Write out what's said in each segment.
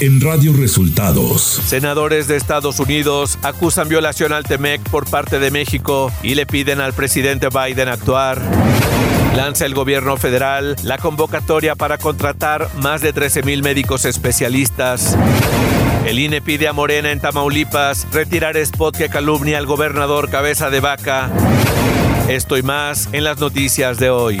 en Radio Resultados. Senadores de Estados Unidos acusan violación al TEMEC por parte de México y le piden al presidente Biden actuar. Lanza el gobierno federal la convocatoria para contratar más de 13 mil médicos especialistas. El INE pide a Morena en Tamaulipas retirar spot que calumnia al gobernador Cabeza de Vaca. Esto y más en las noticias de hoy.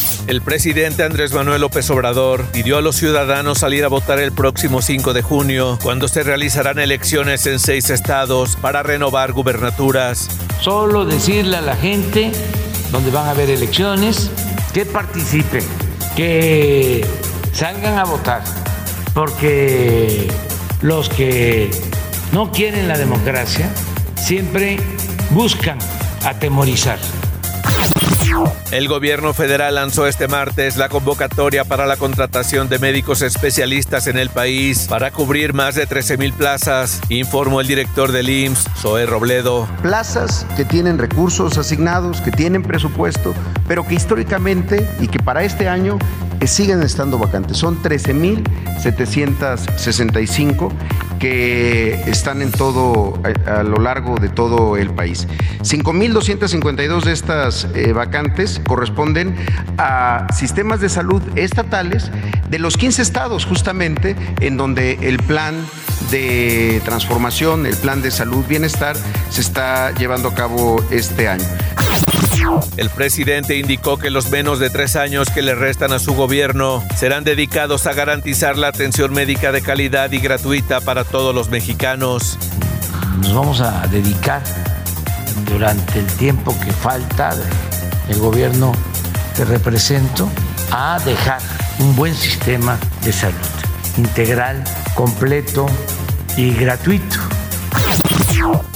El presidente Andrés Manuel López Obrador pidió a los ciudadanos salir a votar el próximo 5 de junio, cuando se realizarán elecciones en seis estados para renovar gubernaturas. Solo decirle a la gente donde van a haber elecciones que participen, que salgan a votar, porque los que no quieren la democracia siempre buscan atemorizar. El gobierno federal lanzó este martes la convocatoria para la contratación de médicos especialistas en el país para cubrir más de 13 mil plazas, informó el director del IMSS, Zoe Robledo. Plazas que tienen recursos asignados, que tienen presupuesto, pero que históricamente y que para este año siguen estando vacantes. Son 13.765 que están en todo, a, lo largo de todo el país. 5.252 de estas eh, vacantes corresponden a sistemas de salud estatales de los 15 estados justamente en donde el plan de transformación, el plan de salud bienestar se está llevando a cabo este año. El presidente indicó que los menos de tres años que le restan a su gobierno serán dedicados a garantizar la atención médica de calidad y gratuita para todos los mexicanos. Nos vamos a dedicar durante el tiempo que falta del gobierno que represento a dejar un buen sistema de salud integral, completo y gratuito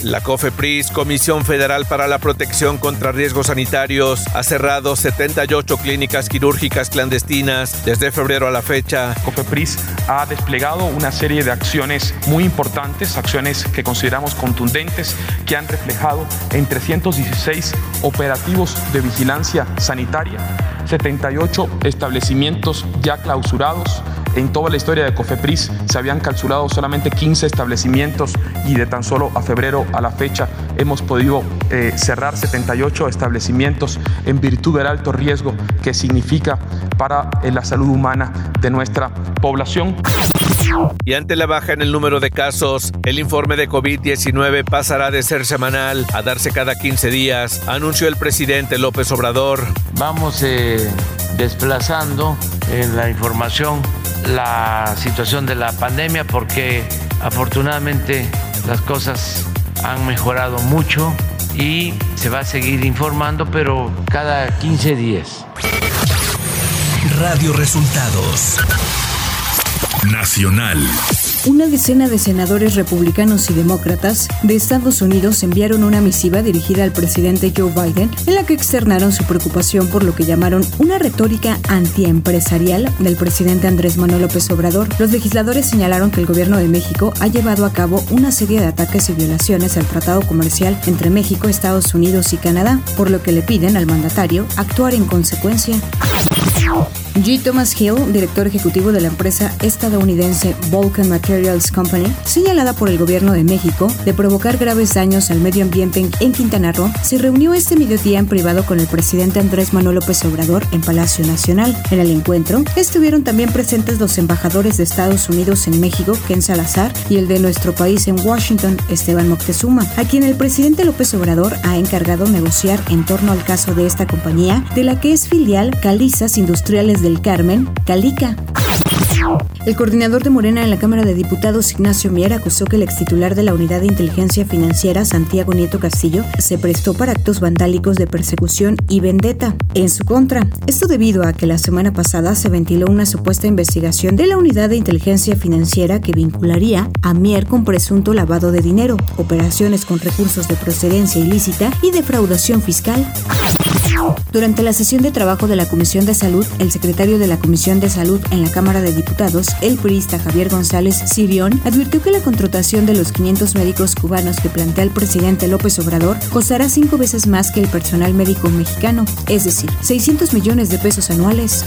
la COFEPRIS, Comisión Federal para la Protección contra Riesgos Sanitarios, ha cerrado 78 clínicas quirúrgicas clandestinas desde febrero a la fecha. COFEPRIS ha desplegado una serie de acciones muy importantes, acciones que consideramos contundentes, que han reflejado en 316 operativos de vigilancia sanitaria, 78 establecimientos ya clausurados, en toda la historia de Cofepris se habían calculado solamente 15 establecimientos y de tan solo a febrero a la fecha hemos podido eh, cerrar 78 establecimientos en virtud del alto riesgo que significa para eh, la salud humana de nuestra población. Y ante la baja en el número de casos, el informe de COVID-19 pasará de ser semanal a darse cada 15 días, anunció el presidente López Obrador. Vamos eh, desplazando en la información la situación de la pandemia porque afortunadamente las cosas han mejorado mucho y se va a seguir informando, pero cada 15 días. Radio Resultados Nacional. Una decena de senadores republicanos y demócratas de Estados Unidos enviaron una misiva dirigida al presidente Joe Biden en la que externaron su preocupación por lo que llamaron una retórica antiempresarial del presidente Andrés Manuel López Obrador. Los legisladores señalaron que el gobierno de México ha llevado a cabo una serie de ataques y violaciones al tratado comercial entre México, Estados Unidos y Canadá, por lo que le piden al mandatario actuar en consecuencia. G. Thomas Hill, director ejecutivo de la empresa estadounidense Vulcan Materials Company, señalada por el gobierno de México de provocar graves daños al medio ambiente en Quintana Roo, se reunió este mediodía en privado con el presidente Andrés Manuel López Obrador en Palacio Nacional. En el encuentro estuvieron también presentes los embajadores de Estados Unidos en México, Ken Salazar, y el de nuestro país en Washington, Esteban Moctezuma, a quien el presidente López Obrador ha encargado negociar en torno al caso de esta compañía, de la que es filial Calizas Industriales del Carmen, Calica. El coordinador de Morena en la Cámara de Diputados, Ignacio Mier, acusó que el ex titular de la Unidad de Inteligencia Financiera, Santiago Nieto Castillo, se prestó para actos vandálicos de persecución y vendetta en su contra. Esto debido a que la semana pasada se ventiló una supuesta investigación de la Unidad de Inteligencia Financiera que vincularía a Mier con presunto lavado de dinero, operaciones con recursos de procedencia ilícita y defraudación fiscal. Durante la sesión de trabajo de la Comisión de Salud, el secretario de la Comisión de Salud en la Cámara de Diputados, el purista Javier González Sirión, advirtió que la contratación de los 500 médicos cubanos que plantea el presidente López Obrador costará cinco veces más que el personal médico mexicano, es decir, 600 millones de pesos anuales.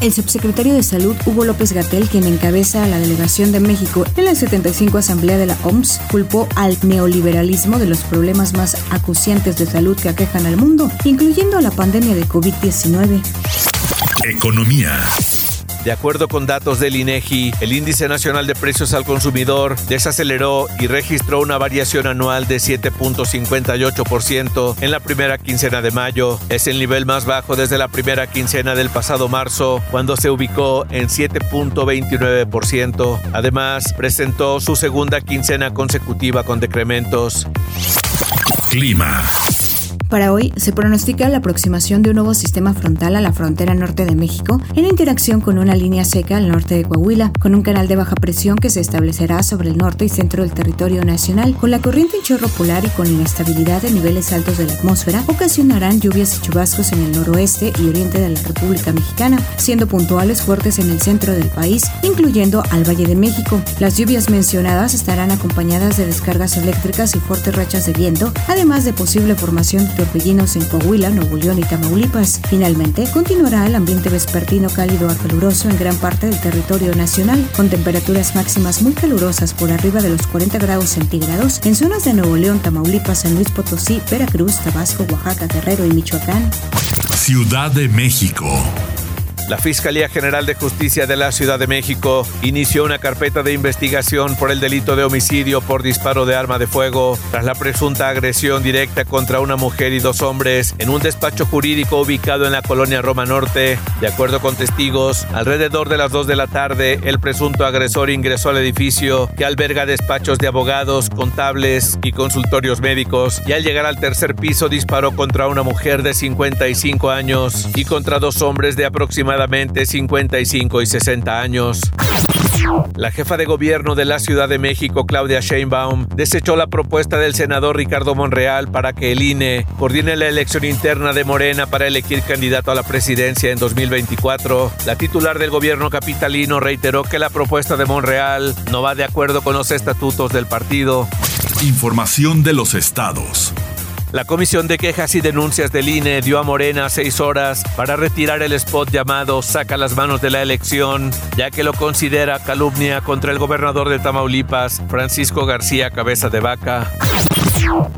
El subsecretario de Salud, Hugo López Gatel, quien encabeza la delegación de México en la 75 Asamblea de la OMS, culpó al neoliberalismo de los problemas más acuciantes de salud que aquejan al mundo, incluyendo la pandemia de COVID-19. Economía. De acuerdo con datos del INEGI, el índice nacional de precios al consumidor desaceleró y registró una variación anual de 7.58% en la primera quincena de mayo. Es el nivel más bajo desde la primera quincena del pasado marzo, cuando se ubicó en 7.29%. Además, presentó su segunda quincena consecutiva con decrementos. Clima. Para hoy se pronostica la aproximación de un nuevo sistema frontal a la frontera norte de México en interacción con una línea seca al norte de Coahuila, con un canal de baja presión que se establecerá sobre el norte y centro del territorio nacional, con la corriente en chorro polar y con inestabilidad en niveles altos de la atmósfera, ocasionarán lluvias y chubascos en el noroeste y oriente de la República Mexicana, siendo puntuales fuertes en el centro del país, incluyendo al Valle de México. Las lluvias mencionadas estarán acompañadas de descargas eléctricas y fuertes rachas de viento, además de posible formación de torbellinos en Coahuila, Nuevo León y Tamaulipas. Finalmente, continuará el ambiente vespertino cálido a caluroso en gran parte del territorio nacional, con temperaturas máximas muy calurosas por arriba de los 40 grados centígrados en zonas de Nuevo León, Tamaulipas, San Luis Potosí, Veracruz, Tabasco, Oaxaca, Guerrero y Michoacán. Ciudad de México. La Fiscalía General de Justicia de la Ciudad de México inició una carpeta de investigación por el delito de homicidio por disparo de arma de fuego tras la presunta agresión directa contra una mujer y dos hombres en un despacho jurídico ubicado en la colonia Roma Norte. De acuerdo con testigos, alrededor de las 2 de la tarde, el presunto agresor ingresó al edificio que alberga despachos de abogados, contables y consultorios médicos y al llegar al tercer piso disparó contra una mujer de 55 años y contra dos hombres de aproximadamente 55 y 60 años. La jefa de gobierno de la Ciudad de México, Claudia Sheinbaum, desechó la propuesta del senador Ricardo Monreal para que el INE coordine la elección interna de Morena para elegir candidato a la presidencia en 2024. La titular del gobierno capitalino reiteró que la propuesta de Monreal no va de acuerdo con los estatutos del partido. Información de los estados. La Comisión de Quejas y Denuncias del INE dio a Morena seis horas para retirar el spot llamado Saca las manos de la elección, ya que lo considera calumnia contra el gobernador de Tamaulipas, Francisco García Cabeza de Vaca.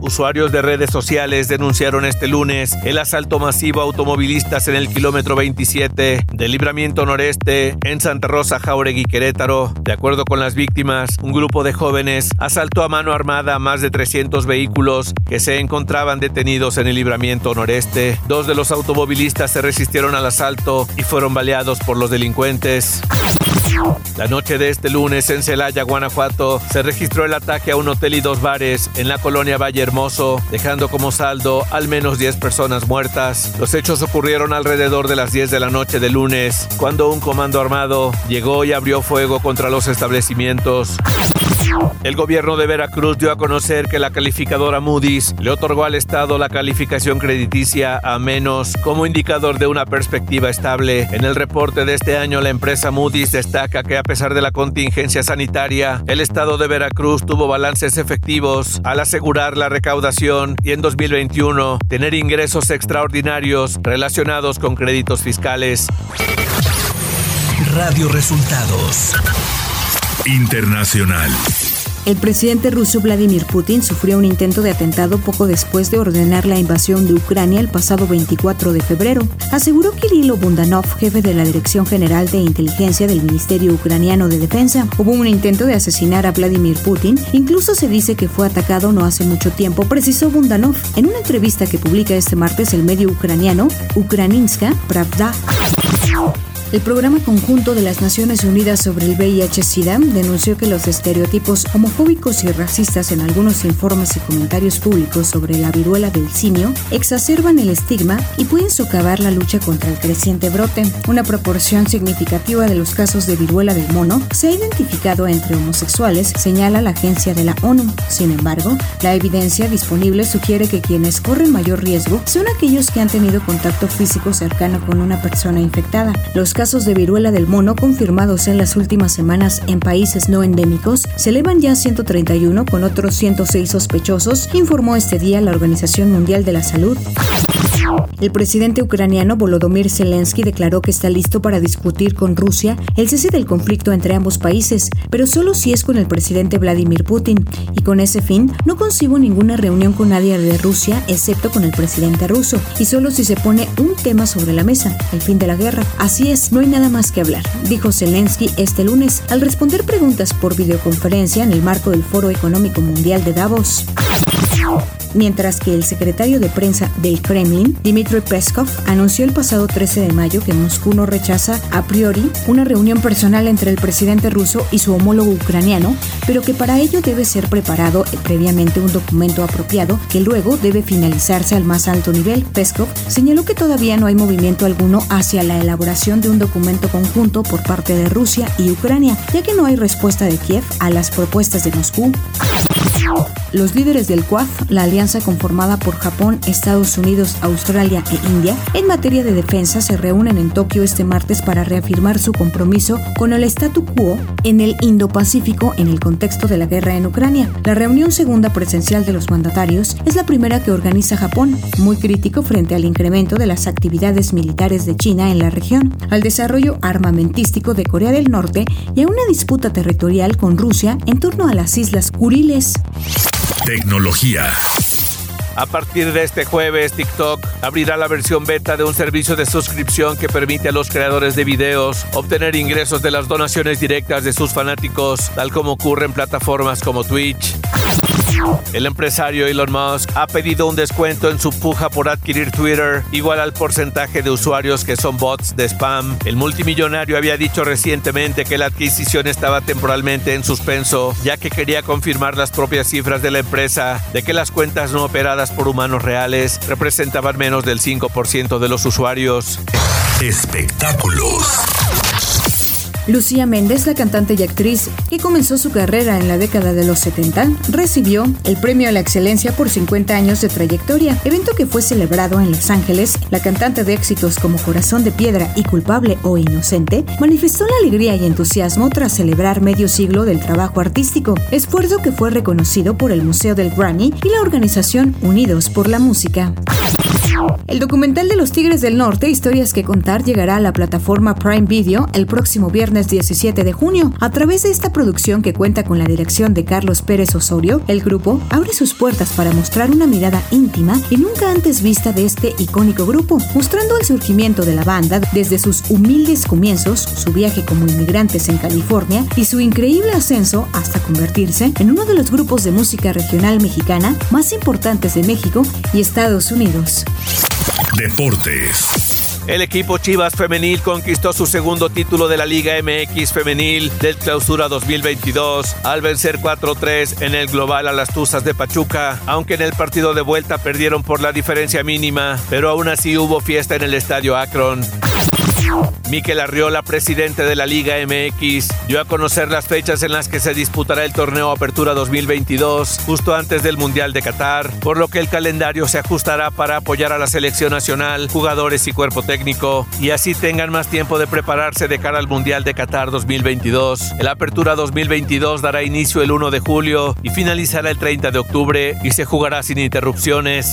Usuarios de redes sociales denunciaron este lunes el asalto masivo a automovilistas en el kilómetro 27 del libramiento noreste en Santa Rosa, Jauregui, Querétaro. De acuerdo con las víctimas, un grupo de jóvenes asaltó a mano armada más de 300 vehículos que se encontraban detenidos en el libramiento noreste. Dos de los automovilistas se resistieron al asalto y fueron baleados por los delincuentes. La noche de este lunes en Celaya, Guanajuato, se registró el ataque a un hotel y dos bares en la colonia Valle Hermoso, dejando como saldo al menos 10 personas muertas. Los hechos ocurrieron alrededor de las 10 de la noche de lunes, cuando un comando armado llegó y abrió fuego contra los establecimientos. El gobierno de Veracruz dio a conocer que la calificadora Moody's le otorgó al Estado la calificación crediticia a menos como indicador de una perspectiva estable. En el reporte de este año, la empresa Moody's destaca que a pesar de la contingencia sanitaria, el Estado de Veracruz tuvo balances efectivos al asegurar la recaudación y en 2021 tener ingresos extraordinarios relacionados con créditos fiscales. Radio Resultados Internacional. El presidente ruso Vladimir Putin sufrió un intento de atentado poco después de ordenar la invasión de Ucrania el pasado 24 de febrero. Aseguró Kirilo Bundanov, jefe de la Dirección General de Inteligencia del Ministerio Ucraniano de Defensa. Hubo un intento de asesinar a Vladimir Putin, incluso se dice que fue atacado no hace mucho tiempo, precisó Bundanov en una entrevista que publica este martes el medio ucraniano Ukrainska Pravda. El Programa Conjunto de las Naciones Unidas sobre el VIH-Sida denunció que los estereotipos homofóbicos y racistas en algunos informes y comentarios públicos sobre la viruela del simio exacerban el estigma y pueden socavar la lucha contra el creciente brote. Una proporción significativa de los casos de viruela del mono se ha identificado entre homosexuales, señala la agencia de la ONU. Sin embargo, la evidencia disponible sugiere que quienes corren mayor riesgo son aquellos que han tenido contacto físico cercano con una persona infectada. Los casos de viruela del mono confirmados en las últimas semanas en países no endémicos se elevan ya a 131 con otros 106 sospechosos, informó este día la Organización Mundial de la Salud. El presidente ucraniano Volodymyr Zelensky declaró que está listo para discutir con Rusia el cese del conflicto entre ambos países, pero solo si es con el presidente Vladimir Putin. Y con ese fin, no concibo ninguna reunión con nadie de Rusia excepto con el presidente ruso, y solo si se pone un tema sobre la mesa, el fin de la guerra. Así es, no hay nada más que hablar, dijo Zelensky este lunes al responder preguntas por videoconferencia en el marco del Foro Económico Mundial de Davos mientras que el secretario de prensa del Kremlin, Dmitry Peskov, anunció el pasado 13 de mayo que Moscú no rechaza a priori una reunión personal entre el presidente ruso y su homólogo ucraniano, pero que para ello debe ser preparado previamente un documento apropiado que luego debe finalizarse al más alto nivel. Peskov señaló que todavía no hay movimiento alguno hacia la elaboración de un documento conjunto por parte de Rusia y Ucrania, ya que no hay respuesta de Kiev a las propuestas de Moscú. Los líderes del Quad, la alianza conformada por Japón, Estados Unidos, Australia e India, en materia de defensa se reúnen en Tokio este martes para reafirmar su compromiso con el statu quo en el Indo-Pacífico en el contexto de la guerra en Ucrania. La reunión segunda presencial de los mandatarios es la primera que organiza Japón, muy crítico frente al incremento de las actividades militares de China en la región, al desarrollo armamentístico de Corea del Norte y a una disputa territorial con Rusia en torno a las Islas Kuriles. Tecnología. A partir de este jueves, TikTok abrirá la versión beta de un servicio de suscripción que permite a los creadores de videos obtener ingresos de las donaciones directas de sus fanáticos, tal como ocurre en plataformas como Twitch. El empresario Elon Musk ha pedido un descuento en su puja por adquirir Twitter, igual al porcentaje de usuarios que son bots de spam. El multimillonario había dicho recientemente que la adquisición estaba temporalmente en suspenso, ya que quería confirmar las propias cifras de la empresa de que las cuentas no operadas por humanos reales representaban menos del 5% de los usuarios. Espectáculos. Lucía Méndez, la cantante y actriz que comenzó su carrera en la década de los 70, recibió el Premio a la Excelencia por 50 años de trayectoria, evento que fue celebrado en Los Ángeles. La cantante de éxitos como Corazón de Piedra y Culpable o Inocente manifestó la alegría y entusiasmo tras celebrar medio siglo del trabajo artístico, esfuerzo que fue reconocido por el Museo del Grammy y la organización Unidos por la Música. El documental de los Tigres del Norte, Historias que contar, llegará a la plataforma Prime Video el próximo viernes 17 de junio. A través de esta producción que cuenta con la dirección de Carlos Pérez Osorio, el grupo abre sus puertas para mostrar una mirada íntima y nunca antes vista de este icónico grupo, mostrando el surgimiento de la banda desde sus humildes comienzos, su viaje como inmigrantes en California y su increíble ascenso hasta convertirse en uno de los grupos de música regional mexicana más importantes de México y Estados Unidos. Deportes. El equipo Chivas Femenil conquistó su segundo título de la Liga MX Femenil del Clausura 2022 al vencer 4-3 en el global a las Tuzas de Pachuca, aunque en el partido de vuelta perdieron por la diferencia mínima, pero aún así hubo fiesta en el estadio Akron. Miquel Arriola, presidente de la Liga MX, dio a conocer las fechas en las que se disputará el torneo Apertura 2022, justo antes del Mundial de Qatar, por lo que el calendario se ajustará para apoyar a la selección nacional, jugadores y cuerpo técnico, y así tengan más tiempo de prepararse de cara al Mundial de Qatar 2022. El Apertura 2022 dará inicio el 1 de julio y finalizará el 30 de octubre y se jugará sin interrupciones.